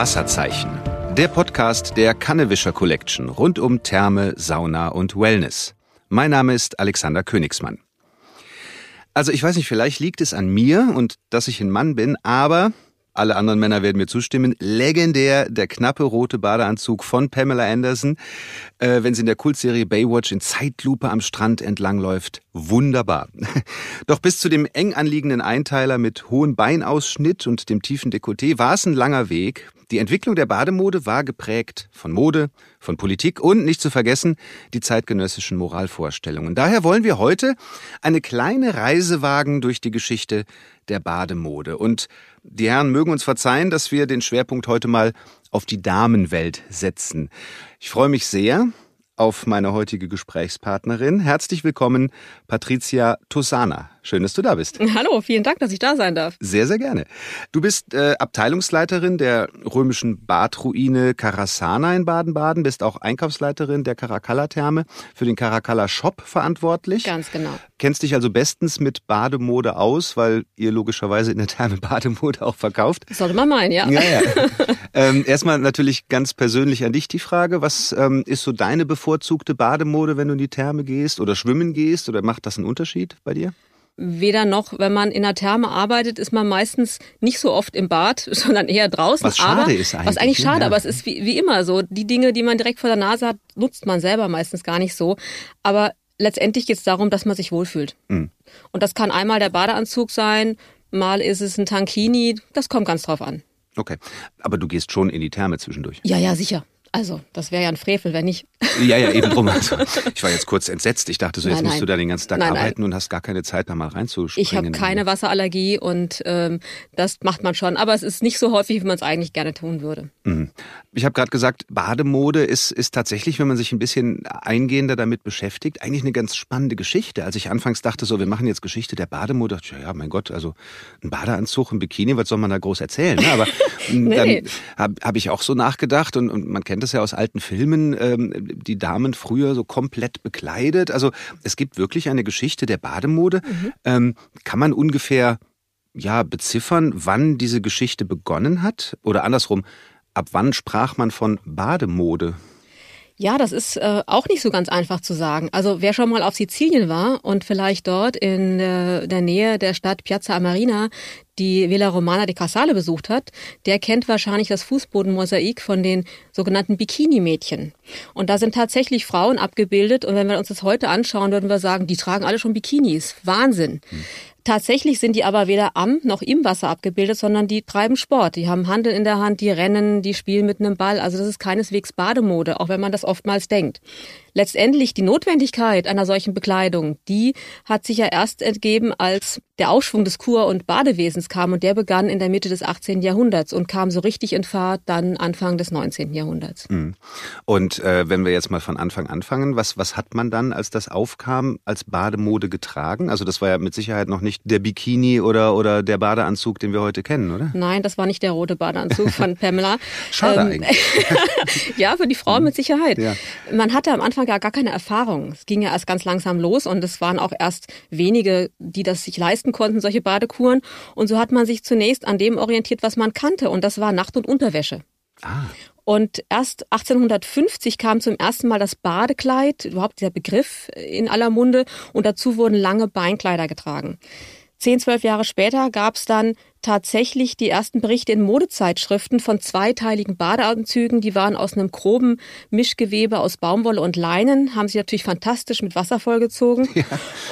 Wasserzeichen. Der Podcast der Kannewischer Collection rund um Therme, Sauna und Wellness. Mein Name ist Alexander Königsmann. Also ich weiß nicht, vielleicht liegt es an mir und dass ich ein Mann bin, aber alle anderen Männer werden mir zustimmen, legendär der knappe rote Badeanzug von Pamela Anderson, äh, wenn sie in der Kultserie Baywatch in Zeitlupe am Strand entlangläuft. Wunderbar. Doch bis zu dem eng anliegenden Einteiler mit hohem Beinausschnitt und dem tiefen Dekolleté war es ein langer Weg. Die Entwicklung der Bademode war geprägt von Mode, von Politik und nicht zu vergessen die zeitgenössischen Moralvorstellungen. Daher wollen wir heute eine kleine Reise wagen durch die Geschichte der Bademode. Und die Herren mögen uns verzeihen, dass wir den Schwerpunkt heute mal auf die Damenwelt setzen. Ich freue mich sehr, auf meine heutige Gesprächspartnerin. Herzlich willkommen, Patricia Tosana. Schön, dass du da bist. Hallo, vielen Dank, dass ich da sein darf. Sehr, sehr gerne. Du bist äh, Abteilungsleiterin der römischen Badruine Karasana in Baden-Baden, bist auch Einkaufsleiterin der Caracalla-Therme, für den Caracalla-Shop verantwortlich. Ganz genau. Kennst dich also bestens mit Bademode aus, weil ihr logischerweise in der Therme Bademode auch verkauft. Das sollte man meinen, ja. Ja, ja. ähm, erstmal natürlich ganz persönlich an dich die Frage, was ähm, ist so deine bevorzugte Bademode, wenn du in die Therme gehst oder schwimmen gehst oder macht das einen Unterschied bei dir? Weder noch, wenn man in der Therme arbeitet, ist man meistens nicht so oft im Bad, sondern eher draußen. Was schade aber, ist eigentlich. Was eigentlich schade, ja. aber es ist wie, wie immer so. Die Dinge, die man direkt vor der Nase hat, nutzt man selber meistens gar nicht so. Aber letztendlich geht es darum, dass man sich wohlfühlt. Mhm. Und das kann einmal der Badeanzug sein, mal ist es ein Tankini, das kommt ganz drauf an. Okay, aber du gehst schon in die Therme zwischendurch. Ja, ja, sicher. Also, das wäre ja ein Frevel, wenn nicht. Ja, ja, eben drum. Also, ich war jetzt kurz entsetzt. Ich dachte so, jetzt Nein, musst nein. du da den ganzen Tag Nein, arbeiten und hast gar keine Zeit, da mal reinzuspringen. Ich habe keine Wasserallergie und ähm, das macht man schon. Aber es ist nicht so häufig, wie man es eigentlich gerne tun würde. Mhm. Ich habe gerade gesagt, Bademode ist, ist tatsächlich, wenn man sich ein bisschen eingehender damit beschäftigt, eigentlich eine ganz spannende Geschichte. Als ich anfangs dachte, so, wir machen jetzt Geschichte der Bademode, dachte ich, ja, mein Gott, also ein Badeanzug, ein Bikini, was soll man da groß erzählen? Ne? Aber Nee, dann habe hab ich auch so nachgedacht und, und man kennt das ja aus alten Filmen, ähm, die Damen früher so komplett bekleidet. Also es gibt wirklich eine Geschichte der Bademode. Mhm. Ähm, kann man ungefähr ja beziffern, wann diese Geschichte begonnen hat? Oder andersrum, ab wann sprach man von Bademode? Ja, das ist äh, auch nicht so ganz einfach zu sagen. Also wer schon mal auf Sizilien war und vielleicht dort in äh, der Nähe der Stadt Piazza Armerina die Villa Romana di Casale besucht hat, der kennt wahrscheinlich das Fußbodenmosaik von den sogenannten Bikini-Mädchen. Und da sind tatsächlich Frauen abgebildet. Und wenn wir uns das heute anschauen, würden wir sagen, die tragen alle schon Bikinis. Wahnsinn. Tatsächlich sind die aber weder am noch im Wasser abgebildet, sondern die treiben Sport. Die haben Handel in der Hand, die rennen, die spielen mit einem Ball. Also das ist keineswegs Bademode, auch wenn man das oftmals denkt. Letztendlich die Notwendigkeit einer solchen Bekleidung, die hat sich ja erst entgeben, als der Aufschwung des Kur- und Badewesens kam und der begann in der Mitte des 18. Jahrhunderts und kam so richtig in Fahrt dann Anfang des 19. Jahrhunderts. Mhm. Und äh, wenn wir jetzt mal von Anfang anfangen, was, was hat man dann, als das aufkam, als Bademode getragen? Also das war ja mit Sicherheit noch nicht der Bikini oder, oder der Badeanzug, den wir heute kennen, oder? Nein, das war nicht der rote Badeanzug von Pamela. Schade Ähm, eigentlich. ja, für die Frau mit Sicherheit. Ja. Man hatte am Anfang gar, gar keine Erfahrung. Es ging ja erst ganz langsam los und es waren auch erst wenige, die das sich leisten konnten, solche Badekuren. Und so hat man sich zunächst an dem orientiert, was man kannte. Und das war Nacht- und Unterwäsche. Ah, Und erst 1850 kam zum ersten Mal das Badekleid, überhaupt dieser Begriff in aller Munde. Und dazu wurden lange Beinkleider getragen. Zehn, zwölf Jahre später gab es dann tatsächlich die ersten Berichte in Modezeitschriften von zweiteiligen Badeanzügen. Die waren aus einem groben Mischgewebe aus Baumwolle und Leinen, haben sich natürlich fantastisch mit Wasser vollgezogen.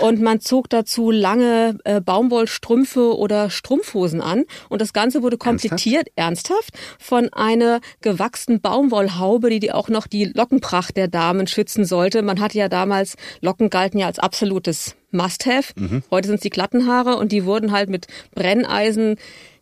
Und man zog dazu lange äh, Baumwollstrümpfe oder Strumpfhosen an. Und das Ganze wurde komplettiert, ernsthaft, von einer gewachsenen Baumwollhaube, die, die auch noch die Lockenpracht der Damen schützen sollte. Man hatte ja damals, Locken galten ja als absolutes Must-have. Heute sind es die glatten Haare und die wurden halt mit Brenneisen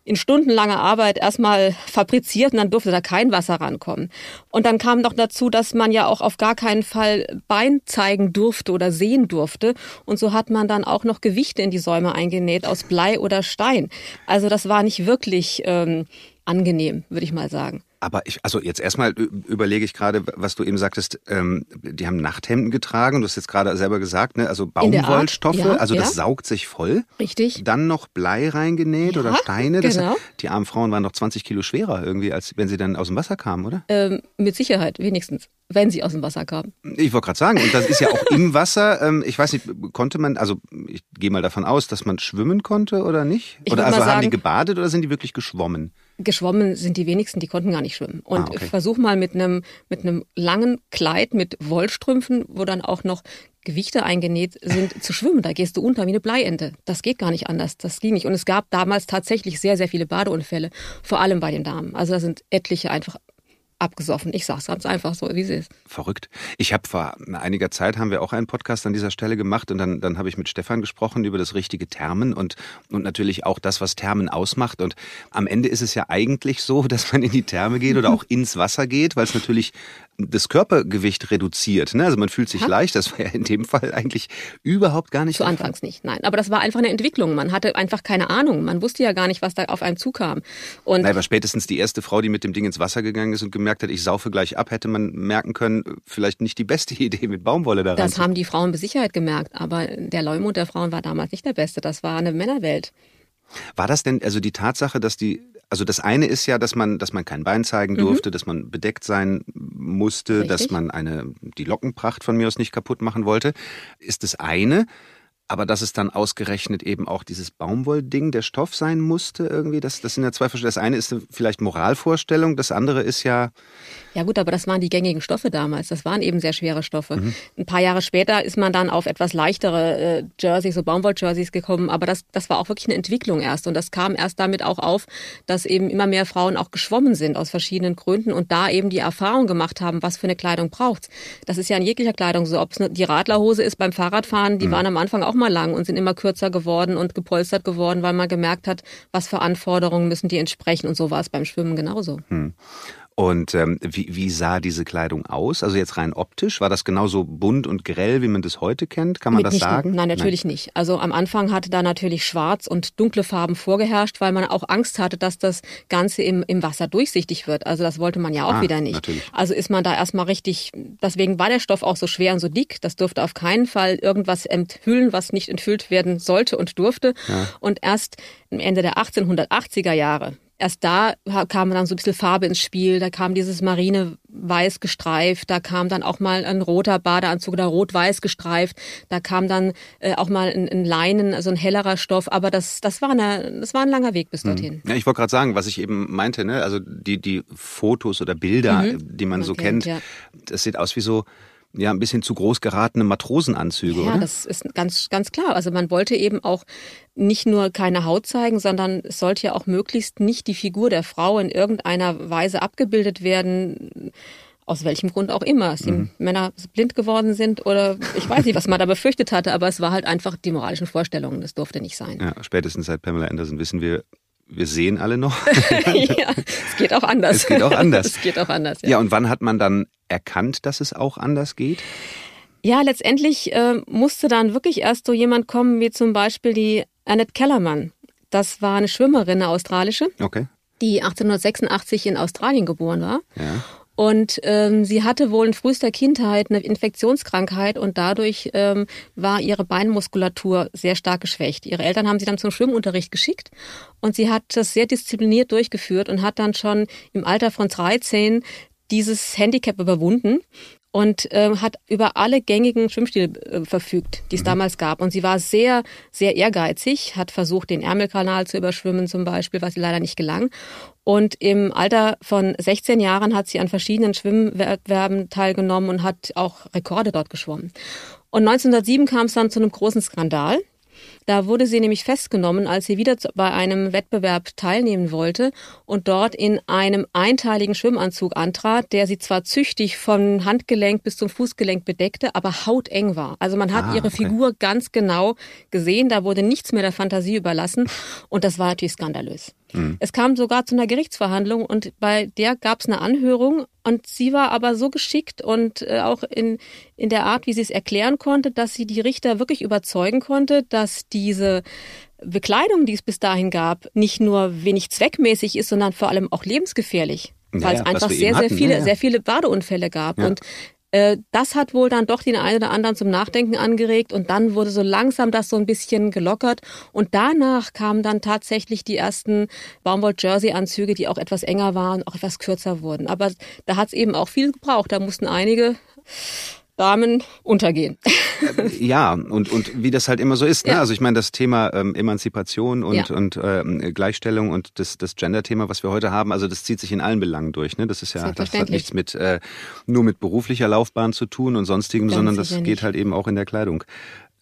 in stundenlanger Arbeit erstmal fabriziert und dann durfte da kein Wasser rankommen. Und dann kam noch dazu, dass man ja auch auf gar keinen Fall Bein zeigen durfte oder sehen durfte. Und so hat man dann auch noch Gewichte in die Säume eingenäht aus Blei oder Stein. Also das war nicht wirklich ähm, angenehm, würde ich mal sagen. Aber ich, also jetzt erstmal überlege ich gerade, was du eben sagtest, ähm, die haben Nachthemden getragen, du hast jetzt gerade selber gesagt, ne? also Baumwollstoffe, ja, also das ja. saugt sich voll. Richtig. Dann noch Blei reingenäht ja, oder Steine. Das genau. die armen Frauen waren noch 20 Kilo schwerer irgendwie, als wenn sie dann aus dem Wasser kamen, oder? Ähm, mit Sicherheit, wenigstens, wenn sie aus dem Wasser kamen. Ich wollte gerade sagen, und das ist ja auch im Wasser, ähm, ich weiß nicht, konnte man, also ich gehe mal davon aus, dass man schwimmen konnte oder nicht? Ich oder also sagen, haben die gebadet oder sind die wirklich geschwommen? geschwommen sind die wenigsten, die konnten gar nicht schwimmen. Und ah, okay. versuch mal mit einem mit einem langen Kleid mit Wollstrümpfen, wo dann auch noch Gewichte eingenäht sind, zu schwimmen. Da gehst du unter wie eine Bleiente. Das geht gar nicht anders. Das ging nicht. Und es gab damals tatsächlich sehr, sehr viele Badeunfälle, vor allem bei den Damen. Also da sind etliche einfach abgesoffen. Ich sag's ganz einfach so, wie es ist. Verrückt. Ich habe vor einiger Zeit haben wir auch einen Podcast an dieser Stelle gemacht und dann, dann habe ich mit Stefan gesprochen über das richtige Thermen und, und natürlich auch das, was Thermen ausmacht. Und am Ende ist es ja eigentlich so, dass man in die Therme geht oder auch ins Wasser geht, weil es natürlich das Körpergewicht reduziert. Ne? Also man fühlt sich ha? leicht. Das war ja in dem Fall eigentlich überhaupt gar nicht. Zu Anfangs nicht, nein. Aber das war einfach eine Entwicklung. Man hatte einfach keine Ahnung. Man wusste ja gar nicht, was da auf einen zukam. Und Nein, aber spätestens die erste Frau, die mit dem Ding ins Wasser gegangen ist und gemerkt hat, ich saufe gleich ab, hätte man merken können, vielleicht nicht die beste Idee mit Baumwolle da rein. Das haben die Frauen mit Sicherheit gemerkt. Aber der Leumund der Frauen war damals nicht der beste. Das war eine Männerwelt. War das denn also die Tatsache, dass die also das eine ist ja, dass man, dass man kein Bein zeigen mhm. durfte, mhm. dass man bedeckt sein musste, Richtig. dass man eine die Lockenpracht von mir aus nicht kaputt machen wollte, ist das eine. Aber dass es dann ausgerechnet eben auch dieses Baumwollding, der Stoff sein musste irgendwie, das, das sind ja zwei verschiedene. Das eine ist vielleicht Moralvorstellung, das andere ist ja. Ja gut, aber das waren die gängigen Stoffe damals. Das waren eben sehr schwere Stoffe. Mhm. Ein paar Jahre später ist man dann auf etwas leichtere äh, Jerseys, so Baumwoll-Jerseys gekommen. Aber das, das war auch wirklich eine Entwicklung erst. Und das kam erst damit auch auf, dass eben immer mehr Frauen auch geschwommen sind aus verschiedenen Gründen und da eben die Erfahrung gemacht haben, was für eine Kleidung braucht's. Das ist ja in jeglicher Kleidung so. Ob es die Radlerhose ist beim Fahrradfahren, die mhm. waren am Anfang auch mal lang und sind immer kürzer geworden und gepolstert geworden, weil man gemerkt hat, was für Anforderungen müssen die entsprechen. Und so war es beim Schwimmen genauso. Hm. Und ähm, wie, wie sah diese Kleidung aus? Also jetzt rein optisch, war das genauso bunt und grell, wie man das heute kennt? Kann man das sagen? Nein, natürlich Nein. nicht. Also am Anfang hatte da natürlich schwarz und dunkle Farben vorgeherrscht, weil man auch Angst hatte, dass das Ganze im, im Wasser durchsichtig wird. Also das wollte man ja auch ah, wieder nicht. Natürlich. Also ist man da erstmal richtig, deswegen war der Stoff auch so schwer und so dick. Das durfte auf keinen Fall irgendwas enthüllen, was nicht enthüllt werden sollte und durfte. Ja. Und erst Ende der 1880er Jahre, erst da kam dann so ein bisschen Farbe ins Spiel. Da kam dieses marine-weiß gestreift, da kam dann auch mal ein roter Badeanzug oder rot-weiß gestreift, da kam dann äh, auch mal ein, ein, Leinen, also ein hellerer Stoff. Aber das, das, war, eine, das war ein langer Weg bis hm. dorthin. Ja, ich wollte gerade sagen, was ich eben meinte, ne? also die, die Fotos oder Bilder, mhm. die man, man so kennt, kennt ja. das sieht aus wie so ja ein bisschen zu groß geratene Matrosenanzüge, ja, oder? Ja, das ist ganz ganz klar. Also man wollte eben auch nicht nur keine Haut zeigen, sondern es sollte ja auch möglichst nicht die Figur der Frau in irgendeiner Weise abgebildet werden. Aus welchem Grund auch immer. Dass die mhm. Männer blind geworden sind oder ich weiß nicht, was man da befürchtet hatte, aber es war halt einfach die moralischen Vorstellungen. Das durfte nicht sein. Ja, spätestens seit Pamela Anderson wissen wir, wir sehen alle noch. ja, es geht auch anders. Es geht auch anders. es geht auch anders. Ja. ja, und wann hat man dann erkannt, dass es auch anders geht? Ja, letztendlich äh, musste dann wirklich erst so jemand kommen, wie zum Beispiel die Annette Kellermann. Das war eine Schwimmerin, eine australische, okay. die 1886 in Australien geboren war. Ja. Und ähm, sie hatte wohl in frühester Kindheit eine Infektionskrankheit und dadurch ähm, war ihre Beinmuskulatur sehr stark geschwächt. Ihre Eltern haben sie dann zum Schwimmunterricht geschickt und sie hat das sehr diszipliniert durchgeführt und hat dann schon im Alter von 13 dieses Handicap überwunden und äh, hat über alle gängigen Schwimmstile äh, verfügt, die es mhm. damals gab. Und sie war sehr, sehr ehrgeizig, hat versucht, den Ärmelkanal zu überschwimmen zum Beispiel, was ihr leider nicht gelang. Und im Alter von 16 Jahren hat sie an verschiedenen Schwimmwettbewerben teilgenommen und hat auch Rekorde dort geschwommen. Und 1907 kam es dann zu einem großen Skandal. Da wurde sie nämlich festgenommen, als sie wieder bei einem Wettbewerb teilnehmen wollte und dort in einem einteiligen Schwimmanzug antrat, der sie zwar züchtig von Handgelenk bis zum Fußgelenk bedeckte, aber hauteng war. Also man hat ah, ihre okay. Figur ganz genau gesehen, da wurde nichts mehr der Fantasie überlassen und das war natürlich skandalös. Mhm. Es kam sogar zu einer Gerichtsverhandlung und bei der gab es eine Anhörung und sie war aber so geschickt und äh, auch in, in der Art, wie sie es erklären konnte, dass sie die Richter wirklich überzeugen konnte, dass diese Bekleidung, die es bis dahin gab, nicht nur wenig zweckmäßig ist, sondern vor allem auch lebensgefährlich. weil Ja, es einfach sehr, sehr hatten. viele, Ja, ja. sehr viele Badeunfälle gab. Und das hat wohl dann doch den einen oder anderen zum Nachdenken angeregt und dann wurde so langsam das so ein bisschen gelockert und danach kamen dann tatsächlich die ersten Baumwoll-Jersey-Anzüge, die auch etwas enger waren, auch etwas kürzer wurden. Aber da hat es eben auch viel gebraucht. Da mussten einige Damen untergehen. Ja, und, und wie das halt immer so ist. Ne? Ja. Also ich meine, das Thema ähm, Emanzipation und, Ja. und ähm, Gleichstellung und das, das Gender-Thema, was wir heute haben, also das zieht sich in allen Belangen durch. Ne? Das ist ja, das hat nichts mit äh, nur mit beruflicher Laufbahn zu tun und sonstigem, Ganz sondern das geht halt eben auch in der Kleidung.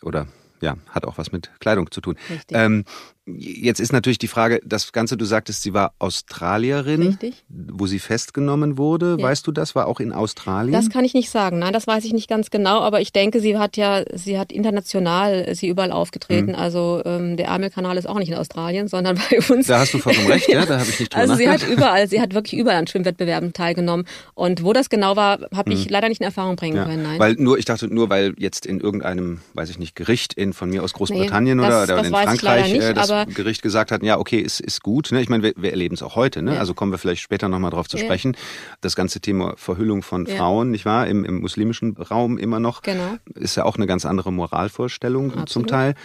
Oder ja, hat auch was mit Kleidung zu tun. Richtig. Ähm, jetzt ist natürlich die Frage, das Ganze, du sagtest, sie war Australierin, Richtig. wo sie festgenommen wurde. Ja. Weißt du das? War auch in Australien? Das kann ich nicht sagen. Nein, das weiß ich nicht ganz genau. Aber ich denke, sie hat ja, sie hat international, äh, sie überall aufgetreten. Mhm. Also ähm, der Ärmelkanal ist auch nicht in Australien, sondern bei uns. da hast du vollkommen recht, ja, da habe ich nicht drüber Also sie hat überall, sie hat wirklich überall an Schwimmwettbewerben teilgenommen. Und wo das genau war, habe ich leider nicht in Erfahrung bringen Mhm. Ja, können. Nein. weil nur, ich dachte nur, weil jetzt in irgendeinem, weiß ich nicht, Gericht in von mir aus Großbritannien Nee, das- oder, oder das in weiß ich leider Frankreich nicht, äh, das aber- Gericht gesagt hat, ja, okay, ist, ist gut. Ne? Ich meine, wir, wir erleben es auch heute, ne? Ja. Also kommen wir vielleicht später nochmal drauf zu Ja. sprechen. Das ganze Thema Verhüllung von Ja. Frauen, nicht wahr? Im, Im muslimischen Raum immer noch. Genau. Ist ja auch eine ganz andere Moralvorstellung zum Absolut. Teil.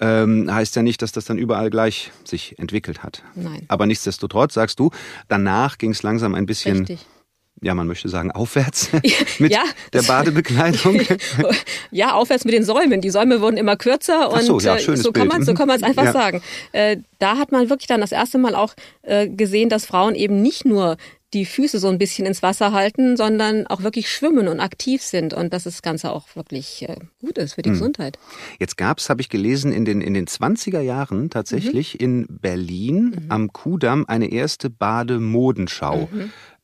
Ähm, heißt ja nicht, dass das dann überall gleich sich entwickelt hat. Nein. Aber nichtsdestotrotz sagst du, danach ging es langsam ein bisschen, Richtig. Ja, man möchte sagen, aufwärts mit Ja. der Badebekleidung. Ja, aufwärts mit den Säumen. Die Säume wurden immer kürzer und so, ja, äh, so kann man so kann man es einfach Ja. sagen. Äh, da hat man wirklich dann das erste Mal auch äh, gesehen, dass Frauen eben nicht nur die Füße so ein bisschen ins Wasser halten, sondern auch wirklich schwimmen und aktiv sind und dass das Ganze auch wirklich äh, gut ist für die Gesundheit. Jetzt gab's, habe ich gelesen, in den, in den 20er Jahren tatsächlich Mhm. in Berlin am Kudamm eine erste Bademodenschau.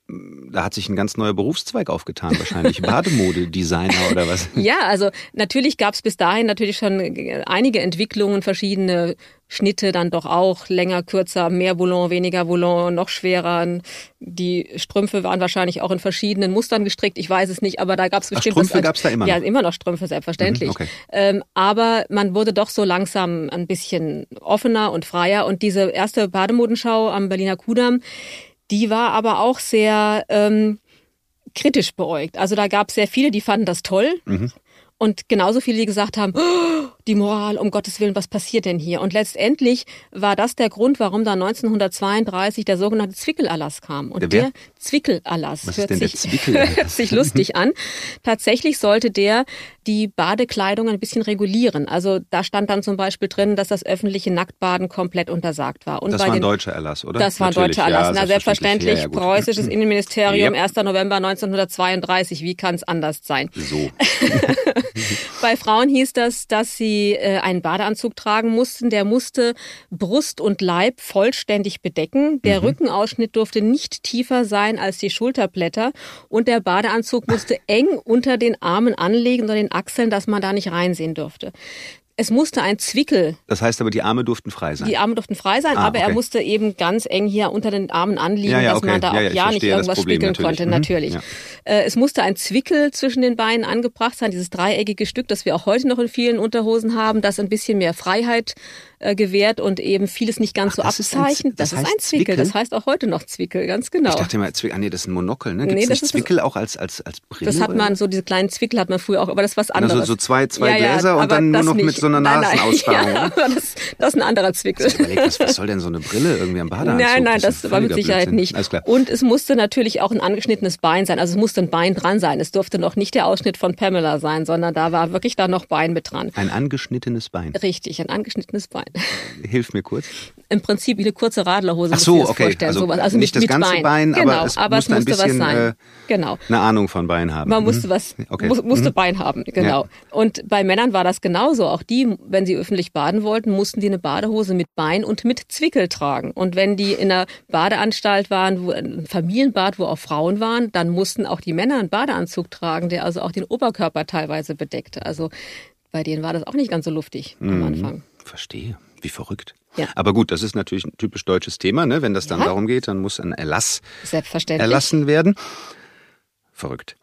Da hat sich ein ganz neuer Berufszweig aufgetan, wahrscheinlich Bademodedesigner oder was. Ja, also natürlich gab es bis dahin natürlich schon äh, einige Entwicklungen, verschiedene Schnitte dann doch auch länger, kürzer, mehr Boulon, weniger Boulon, noch schwerer. Die Strümpfe waren wahrscheinlich auch in verschiedenen Mustern gestrickt. Ich weiß es nicht, aber da gab es bestimmt Strümpfe was- gab's da immer Ja, noch? immer noch Strümpfe selbstverständlich. Mhm, okay. ähm, aber man wurde doch so langsam ein bisschen offener und freier. Und diese erste Bademodenschau am Berliner Kudamm, die war aber auch sehr ähm, kritisch beäugt. Also da gab es sehr viele, die fanden das toll. Und genauso viele, die gesagt haben, "Oh, die Moral, um Gottes Willen, was passiert denn hier? Und letztendlich war das der Grund, warum da 1932 der sogenannte Zwickelerlass kam. Und Der der Zwickelerlass hört, sich, Zwickelerlass? hört sich lustig an. Tatsächlich sollte der die Badekleidung ein bisschen regulieren. Also da stand dann zum Beispiel drin, dass das öffentliche Nacktbaden komplett untersagt war. Und Das war ein deutscher Erlass, oder? das war ein deutscher Erlass. Ja, Na, selbstverständlich. Ja, ja. Preußisches Innenministerium, Yep. 1. November 1932. Wie kann es anders sein? So. Bei Frauen hieß das, dass sie äh, einen Badeanzug tragen mussten. Der musste Brust und Leib vollständig bedecken. Der Mhm. Rückenausschnitt durfte nicht tiefer sein als die Schulterblätter. Und der Badeanzug musste eng unter den Armen anlegen oder den Achseln, dass man da nicht reinsehen durfte. Es musste ein Zwickel Das heißt aber, die Arme durften frei sein. Die Arme durften frei sein, Ah, aber er okay. musste eben ganz eng hier unter den Armen anliegen, Ja, ja, dass okay. man da Ja, auch ja, ich ja nicht irgendwas Problem spiegeln natürlich. konnte, Mhm. natürlich. Äh, es musste ein Zwickel zwischen den Beinen angebracht sein, dieses dreieckige Stück, das wir auch heute noch in vielen Unterhosen haben, das ein bisschen mehr Freiheit äh, gewährt und eben vieles nicht ganz Ach, so das ist ein abzeichnet. das Das, ist ein Zwickel. Zwickel? das heißt auch heute noch Zwickel, ganz genau. Ich dachte immer, Zwick ah nee, das ist ein Monokel, ne? Gibt's Nee, das ist- Zwickel auch als, als, als Brille? das hat man, so diese kleinen Zwickel hat man früher auch, aber das ist was Also anderes. so zwei, zwei Ja, ja, Gläser und aber dann nur das noch mit nicht. so einer. Nasenausfahrung. Ja, aber das, das ist ein anderer Zwickel. Ich überlege, was, was soll denn so eine Brille irgendwie am Badeanzug? Nein, nein, das, ein war mit Sicherheit Blödsinn. nicht. Alles klar. Und es musste natürlich auch ein angeschnittenes Bein sein. Also es musste ein Bein dran sein. Es durfte noch nicht der Ausschnitt von Pamela sein, sondern da war wirklich da noch Bein mit dran. Ein angeschnittenes Bein. Richtig, ein angeschnittenes Bein. Hilf mir kurz. Im Prinzip wie eine kurze Radlerhose. Ach so, okay. Vorstellen. Also sowas. also nicht mit, das ganze Bein, aber genau, es aber es musste ein musste bisschen, was sein. äh, genau. Eine Ahnung von Bein haben. Man Mhm. musste was, Okay. mu musste Mhm. Bein haben, genau. Und bei Männern war das genauso. Auch die, wenn sie öffentlich baden wollten, mussten die eine Badehose mit Bein und mit Zwickel tragen. Und wenn die in einer Badeanstalt waren, wo ein Familienbad, wo auch Frauen waren, dann mussten auch die Männer einen Badeanzug tragen, der also auch den Oberkörper teilweise bedeckte. Also bei denen war das auch nicht ganz so luftig am Anfang. Verstehe. Wie verrückt. Ja. Aber gut, das ist natürlich ein typisch deutsches Thema. Ne? Wenn das dann Ja. darum geht, dann muss ein Erlass Selbstverständlich. erlassen werden. Verrückt.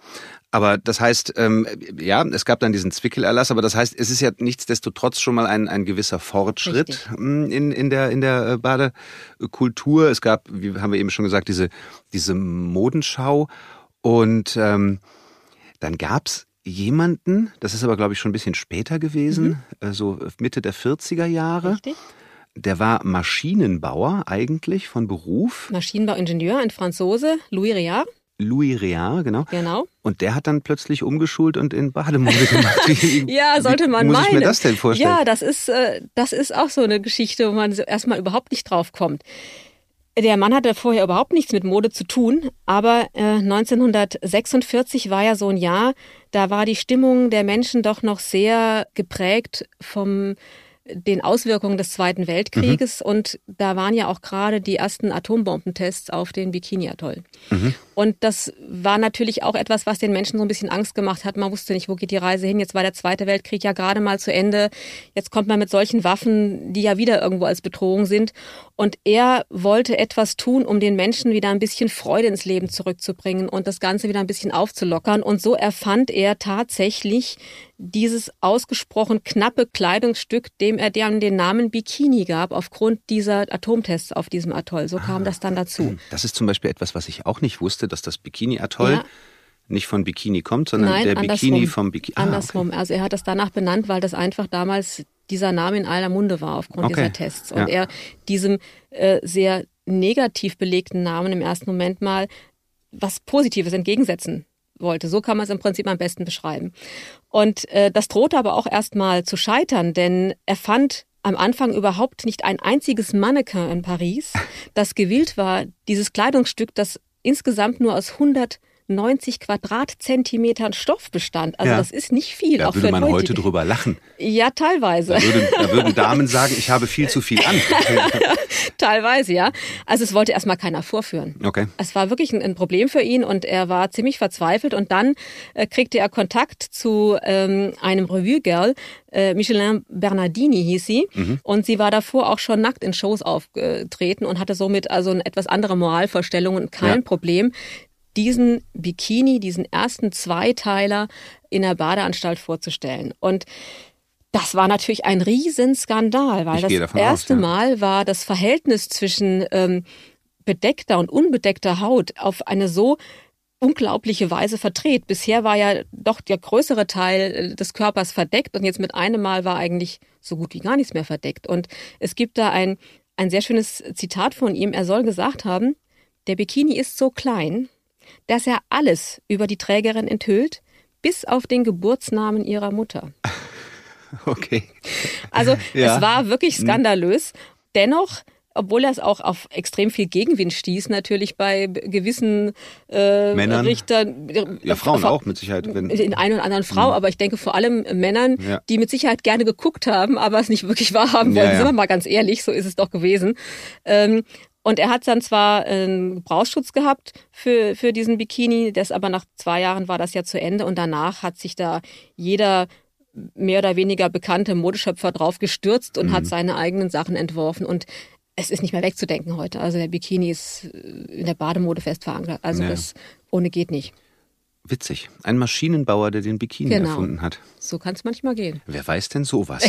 Aber das heißt, ähm, ja, es gab dann diesen Zwickelerlass, aber das heißt, es ist ja nichtsdestotrotz schon mal ein, ein gewisser Fortschritt Richtig. in, in der, in der äh, Badekultur. Es gab, wie haben wir eben schon gesagt, diese, diese Modenschau. Und ähm, dann gab's jemanden, das ist aber, glaube ich, schon ein bisschen später gewesen, mhm. so Mitte der 40er Jahre. Richtig. Der war Maschinenbauer eigentlich von Beruf. Maschinenbauingenieur, ein Franzose, Louis Réard. Louis Réard, genau. Genau. Und der hat dann plötzlich umgeschult und in Bademode gemacht. Wie, ja, sollte man wie muss meinen. ich mir das denn vorstellen? Ja, das ist, äh, das ist auch so eine Geschichte, wo man erstmal überhaupt nicht drauf kommt. Der Mann hatte vorher überhaupt nichts mit Mode zu tun, aber äh, 1946 war ja so ein Jahr, da war die Stimmung der Menschen doch noch sehr geprägt vom den Auswirkungen des Zweiten Weltkrieges mhm. und da waren ja auch gerade die ersten Atombombentests auf den Bikini-Atoll. Mhm. Und das war natürlich auch etwas, was den Menschen so ein bisschen Angst gemacht hat. Man wusste nicht, wo geht die Reise hin. Jetzt war der Zweite Weltkrieg ja gerade mal zu Ende. Jetzt kommt man mit solchen Waffen, die ja wieder irgendwo als Bedrohung sind. Und er wollte etwas tun, um den Menschen wieder ein bisschen Freude ins Leben zurückzubringen und das Ganze wieder ein bisschen aufzulockern. Und so erfand er tatsächlich dieses ausgesprochen knappe Kleidungsstück, dem er den Namen Bikini gab, aufgrund dieser Atomtests auf diesem Atoll. So kam ah, das dann dazu. Das ist zum Beispiel etwas, was ich auch nicht wusste, dass das Bikini-Atoll ja. nicht von Bikini kommt, sondern Nein, der andersrum. Bikini vom Bikini. Ah, andersrum. Okay. Also er hat das danach benannt, weil das einfach damals dieser Name in aller Munde war aufgrund okay. dieser Tests. Und Ja. er diesem äh, sehr negativ belegten Namen im ersten Moment mal was Positives entgegensetzen wollte. So kann man es im Prinzip am besten beschreiben. Und äh, das drohte aber auch erstmal zu scheitern, denn er fand am Anfang überhaupt nicht ein einziges Mannequin in Paris, das gewillt war, dieses Kleidungsstück, das insgesamt nur aus 190 Quadratzentimetern Stoff bestand. Also Ja. das ist nicht viel. Da würde man heute. drüber lachen. Ja, teilweise. Da würden, da würden Damen sagen, ich habe viel zu viel an. Teilweise, ja. Also es wollte erstmal keiner vorführen. Okay. Es war wirklich ein, ein Problem für ihn und er war ziemlich verzweifelt und dann äh, kriegte er Kontakt zu ähm, einem Revue-Girl, äh, Michelin Bernardini hieß sie und sie war davor auch schon nackt in Shows aufgetreten und hatte somit also eine etwas andere Moralvorstellung und kein Ja. Problem, diesen Bikini, diesen ersten Zweiteiler in der Badeanstalt vorzustellen. Und das war natürlich ein Riesenskandal, weil Ich das davon aus, erste ja. Mal war das Verhältnis zwischen ähm, bedeckter und unbedeckter Haut auf eine so unglaubliche Weise verdreht. Bisher war ja doch der größere Teil äh, des Körpers verdeckt und jetzt mit einem Mal war eigentlich so gut wie gar nichts mehr verdeckt. Und es gibt da ein, ein sehr schönes Zitat von ihm. Er soll gesagt haben, der Bikini ist so klein, dass er alles über die Trägerin enthüllt, bis auf den Geburtsnamen ihrer Mutter. Okay. Also Ja. es war wirklich skandalös. Dennoch, obwohl er es auch auf extrem viel Gegenwind stieß, natürlich bei gewissen äh, Männern? Richtern. äh, Ja, Frauen Fra- auch mit Sicherheit. Wenn, In einer oder anderen Frau, aber ich denke vor allem Männern, Ja. die mit Sicherheit gerne geguckt haben, aber es nicht wirklich wahrhaben Ja, wollen. ja. Sind wir mal ganz ehrlich, so ist es doch gewesen. Ähm, und er hat dann zwar einen Gebrauchsschutz gehabt für, für diesen Bikini, das aber nach zwei Jahren war das ja zu Ende und danach hat sich da jeder mehr oder weniger bekannte Modeschöpfer drauf gestürzt und Mhm. hat seine eigenen Sachen entworfen und es ist nicht mehr wegzudenken heute. Also der Bikini ist äh, in der Bademode fest verankert. Also Ja. das ohne geht nicht. Witzig. Ein Maschinenbauer, der den Bikini Genau. erfunden hat. So kann es manchmal gehen. Wer weiß denn sowas?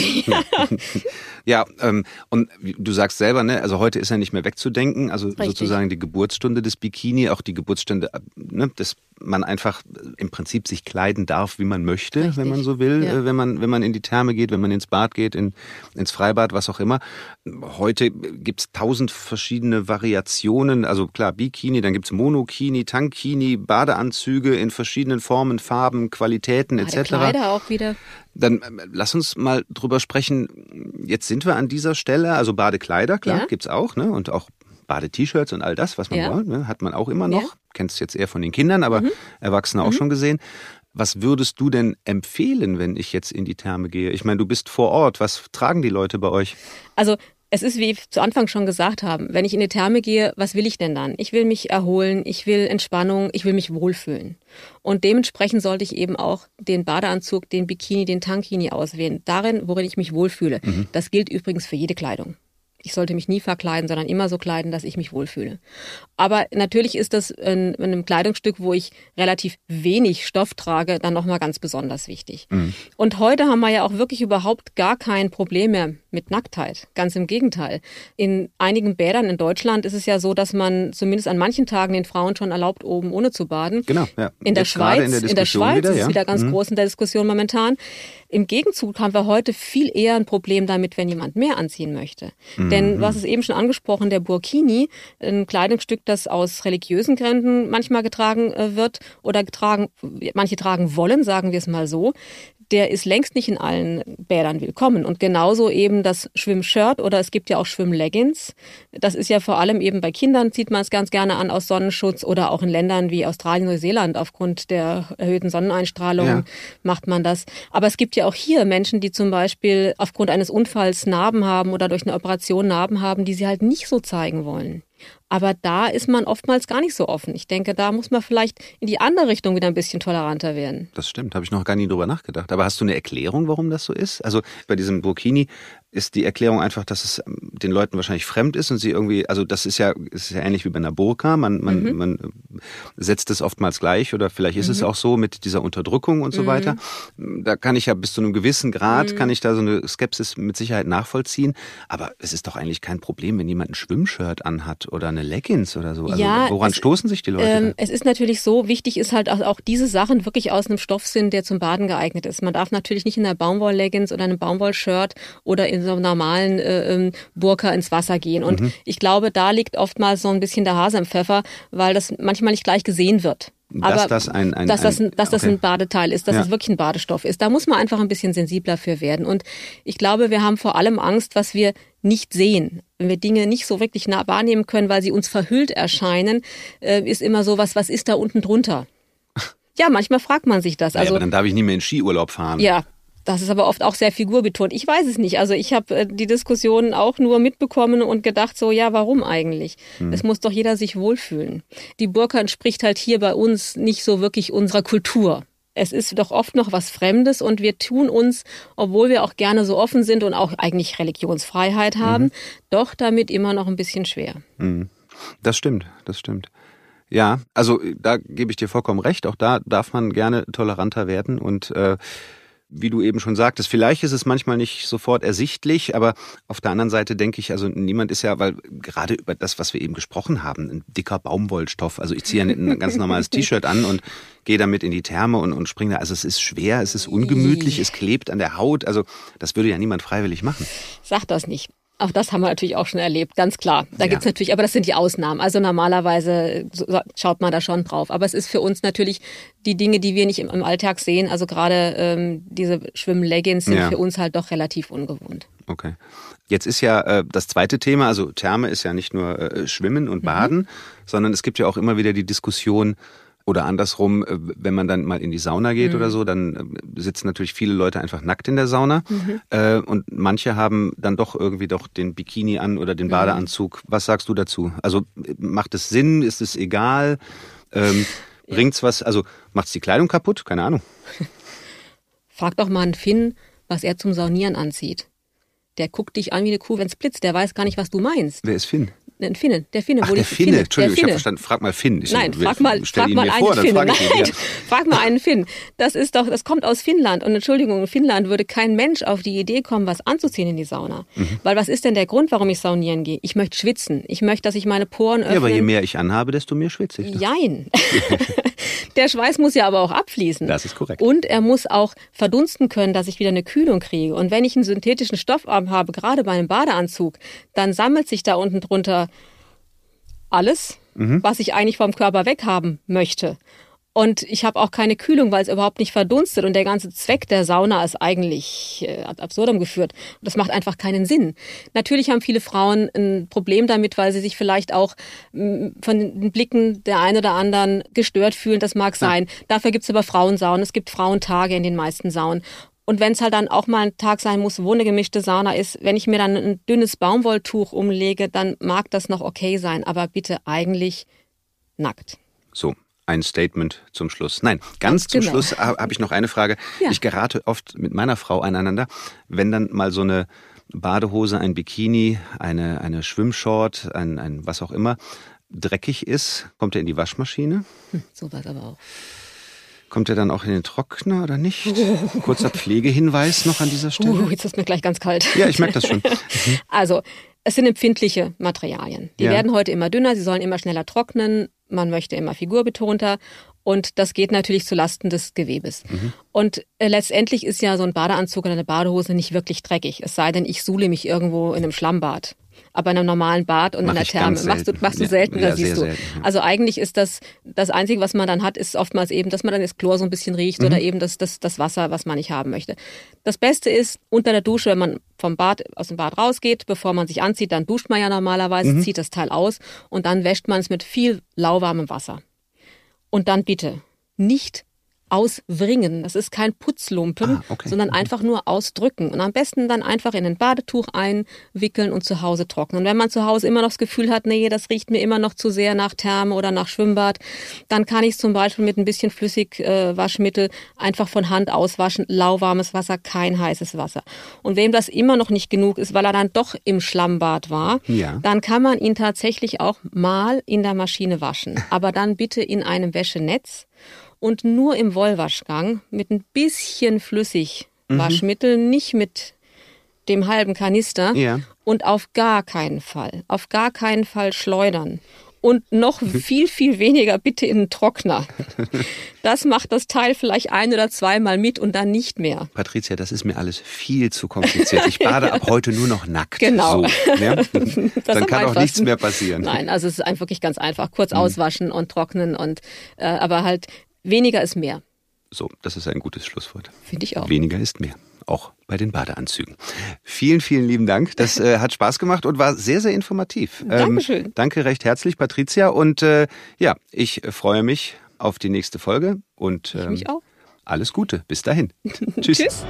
ja, ähm, und du sagst selber, ne, also heute ist er nicht mehr wegzudenken. Also Richtig. sozusagen die Geburtsstunde des Bikini, auch die Geburtsstunde, äh, ne, dass man einfach äh, im Prinzip sich kleiden darf, wie man möchte, Richtig. wenn man so will, Ja. äh, wenn man wenn man in die Therme geht, wenn man ins Bad geht, in, ins Freibad, was auch immer. Heute gibt's tausend verschiedene Variationen. Also klar, Bikini, dann gibt's Monokini, Tankini, Badeanzüge in verschiedenen Formen, Farben, Qualitäten Ah, etc. Kleider auch wieder. Dann ähm, lass uns mal drüber sprechen. Jetzt sind wir an dieser Stelle, also Badekleider, klar, Ja. gibt's auch, ne? Und auch Bade-T-Shirts und all das, was man Ja. wollte, ne? hat man auch immer noch. Ja. Mhm. Kennst jetzt eher von den Kindern, aber Erwachsene auch schon gesehen. Was würdest du denn empfehlen, wenn ich jetzt in die Therme gehe? Ich meine, du bist vor Ort. Was tragen die Leute bei euch? Also es ist, wie wir zu Anfang schon gesagt haben, wenn ich in die Therme gehe, was will ich denn dann? Ich will mich erholen, ich will Entspannung, ich will mich wohlfühlen. Und dementsprechend sollte ich eben auch den Badeanzug, den Bikini, den Tankini auswählen. Darin, worin ich mich wohlfühle. Das gilt übrigens für jede Kleidung. Ich sollte mich nie verkleiden, sondern immer so kleiden, dass ich mich wohlfühle. Aber natürlich ist das in, in einem Kleidungsstück, wo ich relativ wenig Stoff trage, dann nochmal ganz besonders wichtig. Mhm. Und heute haben wir ja auch wirklich überhaupt gar kein Problem mehr mit Nacktheit. Ganz im Gegenteil. In einigen Bädern in Deutschland ist es ja so, dass man zumindest an manchen Tagen den Frauen schon erlaubt, oben ohne zu baden. Genau, ja. In der Schweiz, in der, in der Schweiz wieder, ist es wieder ganz mhm. groß in der Diskussion momentan. Im Gegenzug haben wir heute viel eher ein Problem damit, wenn jemand mehr anziehen möchte. Mhm. Denn hast es eben schon angesprochen, der Burkini, ein Kleidungsstück, das aus religiösen Gründen manchmal getragen äh, wird oder getragen, manche tragen wollen, sagen wir es mal so, der ist längst nicht in allen Bädern willkommen. Und genauso eben das Schwimmshirt oder es gibt ja auch Schwimmleggings. Das ist ja vor allem eben bei Kindern zieht man es ganz gerne an aus Sonnenschutz oder auch in Ländern wie Australien, Neuseeland aufgrund der erhöhten Sonneneinstrahlung ja. macht man das. Aber es gibt ja auch hier Menschen, die zum Beispiel aufgrund eines Unfalls Narben haben oder durch eine Operation Narben haben, die sie halt nicht so zeigen wollen. Aber da ist man oftmals gar nicht so offen. Ich denke, da muss man vielleicht in die andere Richtung wieder ein bisschen toleranter werden. Das stimmt, habe ich noch gar nie drüber nachgedacht. Aber hast du eine Erklärung, warum das so ist? Also bei diesem Burkini ist die Erklärung einfach, dass es ähm, den Leuten wahrscheinlich fremd ist und sie irgendwie, also das ist ja, ist ja ähnlich wie bei einer Burka. Man, man, mhm. man setzt es oftmals gleich oder vielleicht ist mhm. es auch so mit dieser Unterdrückung und so mhm. weiter. Da kann ich ja bis zu einem gewissen Grad, mhm. kann ich da so eine Skepsis mit Sicherheit nachvollziehen. Aber es ist doch eigentlich kein Problem, wenn jemand ein Schwimmshirt anhat oder eine Leggings oder so. Also ja, woran es, stoßen sich die Leute? Ähm, es ist natürlich so, wichtig ist halt auch, auch diese Sachen wirklich aus einem Stoff sind, der zum Baden geeignet ist. Man darf natürlich nicht in einer Baumwoll-Leggings oder einem Baumwoll-Shirt oder in so einem normalen äh, ähm, Burka ins Wasser gehen. Und mhm. ich glaube, da liegt oftmals so ein bisschen der Hase im Pfeffer, weil das manchmal nicht gleich gesehen wird. Dass Aber das ein, ein, dass das ein, dass okay. das ein Badeteil ist, dass ja. es wirklich ein Badestoff ist. Da muss man einfach ein bisschen sensibler für werden. Und ich glaube, wir haben vor allem Angst, was wir nicht sehen. Wenn wir Dinge nicht so wirklich nah wahrnehmen können, weil sie uns verhüllt erscheinen, äh, ist immer so was, was ist da unten drunter? Ja, manchmal fragt man sich das. Also, ja, aber dann darf ich nie mehr in Skiurlaub fahren. Ja, das ist aber oft auch sehr figurbetont. Ich weiß es nicht. Also ich habe äh, die Diskussionen auch nur mitbekommen und gedacht so, ja, warum eigentlich? Hm. Es muss doch jeder sich wohlfühlen. Die Burka entspricht halt hier bei uns nicht so wirklich unserer Kultur. Es ist doch oft noch was Fremdes und wir tun uns, obwohl wir auch gerne so offen sind und auch eigentlich Religionsfreiheit haben, mhm. doch damit immer noch ein bisschen schwer. Mhm. Das stimmt, das stimmt. Ja, also da gebe ich dir vollkommen recht. Auch da darf man gerne toleranter werden und äh, wie du eben schon sagtest, vielleicht ist es manchmal nicht sofort ersichtlich, aber auf der anderen Seite denke ich, also niemand ist ja, weil gerade über das, was wir eben gesprochen haben, ein dicker Baumwollstoff. Also ich ziehe ein ganz normales T-Shirt an und gehe damit in die Therme und, und springe da. Also es ist schwer, es ist ungemütlich, es klebt an der Haut. Also das würde ja niemand freiwillig machen. Sag das nicht. Auch das haben wir natürlich auch schon erlebt, ganz klar. Da ja. gibt's natürlich, aber das sind die Ausnahmen. Also normalerweise schaut man da schon drauf. Aber es ist für uns natürlich die Dinge, die wir nicht im, im Alltag sehen. Also gerade ähm, diese Schwimmleggings sind ja. für uns halt doch relativ ungewohnt. Okay. Jetzt ist ja äh, das zweite Thema, also Therme ist ja nicht nur äh, Schwimmen und mhm. Baden, mhm. sondern es gibt ja auch immer wieder die Diskussion, oder andersrum, äh, wenn man dann mal in die Sauna geht mhm. oder so, dann äh, sitzen natürlich viele Leute einfach nackt in der Sauna. Mhm. Äh, und manche haben dann doch irgendwie doch den Bikini an oder den mhm. Badeanzug. Was sagst du dazu? Also macht es Sinn? Ist es egal? Ähm, ja. Bringt's was? Also macht's die Kleidung kaputt? Keine Ahnung. Frag doch mal einen Finn, was er zum Saunieren anzieht. Der guckt dich an wie eine Kuh, wenn's blitzt. Der weiß gar nicht, was du meinst. Wer ist Finn? Ein Finne, der Finne. Ach, wo der Finne, Finne. Entschuldigung, ich habe verstanden. Frag mal Finn. Ich Nein, frag mal, frag mal einen vor, Finne. Nein, ihn, ja. frag mal einen Finn. Das ist doch, das kommt aus Finnland. Und Entschuldigung, in Finnland würde kein Mensch auf die Idee kommen, was anzuziehen in die Sauna. Mhm. Weil was ist denn der Grund, warum ich saunieren gehe? Ich möchte schwitzen. Ich möchte, dass ich meine Poren öffne. Ja, aber je mehr ich anhabe, desto mehr schwitze ich. Doch. Jein. der Schweiß muss ja aber auch abfließen. Das ist korrekt. Und er muss auch verdunsten können, dass ich wieder eine Kühlung kriege. Und wenn ich einen synthetischen Stoff habe, gerade bei einem Badeanzug, dann sammelt sich da unten drunter alles, mhm. was ich eigentlich vom Körper weghaben möchte. Und ich habe auch keine Kühlung, weil es überhaupt nicht verdunstet. Und der ganze Zweck der Sauna ist eigentlich äh, ad absurdum geführt. Und das macht einfach keinen Sinn. Natürlich haben viele Frauen ein Problem damit, weil sie sich vielleicht auch mh, von den Blicken der einen oder anderen gestört fühlen. Das mag sein. Ja. Dafür gibt es aber Frauensaunen. Es gibt Frauentage in den meisten Saunen. Und wenn es halt dann auch mal ein Tag sein muss, wo eine gemischte Sauna ist, wenn ich mir dann ein dünnes Baumwolltuch umlege, dann mag das noch okay sein, aber bitte eigentlich nackt. So, ein Statement zum Schluss. Nein, ganz zum genau. Schluss habe ich noch eine Frage. Ja. Ich gerate oft mit meiner Frau aneinander, wenn dann mal so eine Badehose, ein Bikini, eine, eine Schwimmshort, ein, ein was auch immer dreckig ist, kommt er in die Waschmaschine. Hm, sowas aber auch. Kommt er dann auch in den Trockner oder nicht? Kurzer Pflegehinweis noch an dieser Stelle. Uh, jetzt ist mir gleich ganz kalt. Ja, ich merke das schon. Also, es sind empfindliche Materialien. Die ja. werden heute immer dünner, sie sollen immer schneller trocknen, man möchte immer figurbetonter und das geht natürlich zu Lasten des Gewebes. Mhm. Und äh, letztendlich ist ja so ein Badeanzug oder eine Badehose nicht wirklich dreckig, es sei denn, ich suhle mich irgendwo in einem Schlammbad aber in einem normalen Bad und Mach in der Therme machst du, machst du selten, ja, siehst du. Selten, ja. Also eigentlich ist das, das Einzige, was man dann hat, ist oftmals eben, dass man dann das Chlor so ein bisschen riecht mhm. oder eben das, das, das Wasser, was man nicht haben möchte. Das Beste ist, unter der Dusche, wenn man vom Bad, aus dem Bad rausgeht, bevor man sich anzieht, dann duscht man ja normalerweise, mhm. zieht das Teil aus und dann wäscht man es mit viel lauwarmem Wasser. Und dann bitte nicht auswringen. Das ist kein Putzlumpen, ah, okay. sondern einfach nur ausdrücken. Und am besten dann einfach in ein Badetuch einwickeln und zu Hause trocknen. Und wenn man zu Hause immer noch das Gefühl hat, nee, das riecht mir immer noch zu sehr nach Therme oder nach Schwimmbad, dann kann ich zum Beispiel mit ein bisschen Flüssigwaschmittel äh, einfach von Hand auswaschen. Lauwarmes Wasser, kein heißes Wasser. Und wem das immer noch nicht genug ist, weil er dann doch im Schlammbad war, ja. dann kann man ihn tatsächlich auch mal in der Maschine waschen. Aber dann bitte in einem Wäschenetz und nur im Wollwaschgang mit ein bisschen Flüssigwaschmittel, mhm. nicht mit dem halben Kanister ja. und auf gar keinen Fall, auf gar keinen Fall schleudern und noch viel, viel weniger bitte in den Trockner. Das macht das Teil vielleicht ein oder zweimal mit und dann nicht mehr. Patricia, das ist mir alles viel zu kompliziert. Ich bade ab heute nur noch nackt. Genau. So, ja? dann kann auch nichts mehr passieren. Nein, also es ist einfach wirklich ganz einfach. Kurz mhm. auswaschen und trocknen und äh, aber halt Weniger ist mehr. So, das ist ein gutes Schlusswort. Finde ich auch. Weniger ist mehr. Auch bei den Badeanzügen. Vielen, vielen lieben Dank. Das äh, hat Spaß gemacht und war sehr, sehr informativ. Ähm, Dankeschön. Danke recht herzlich, Patricia. Und äh, ja, ich freue mich auf die nächste Folge und ähm, ich mich auch. alles Gute. Bis dahin. Tschüss. Tschüss.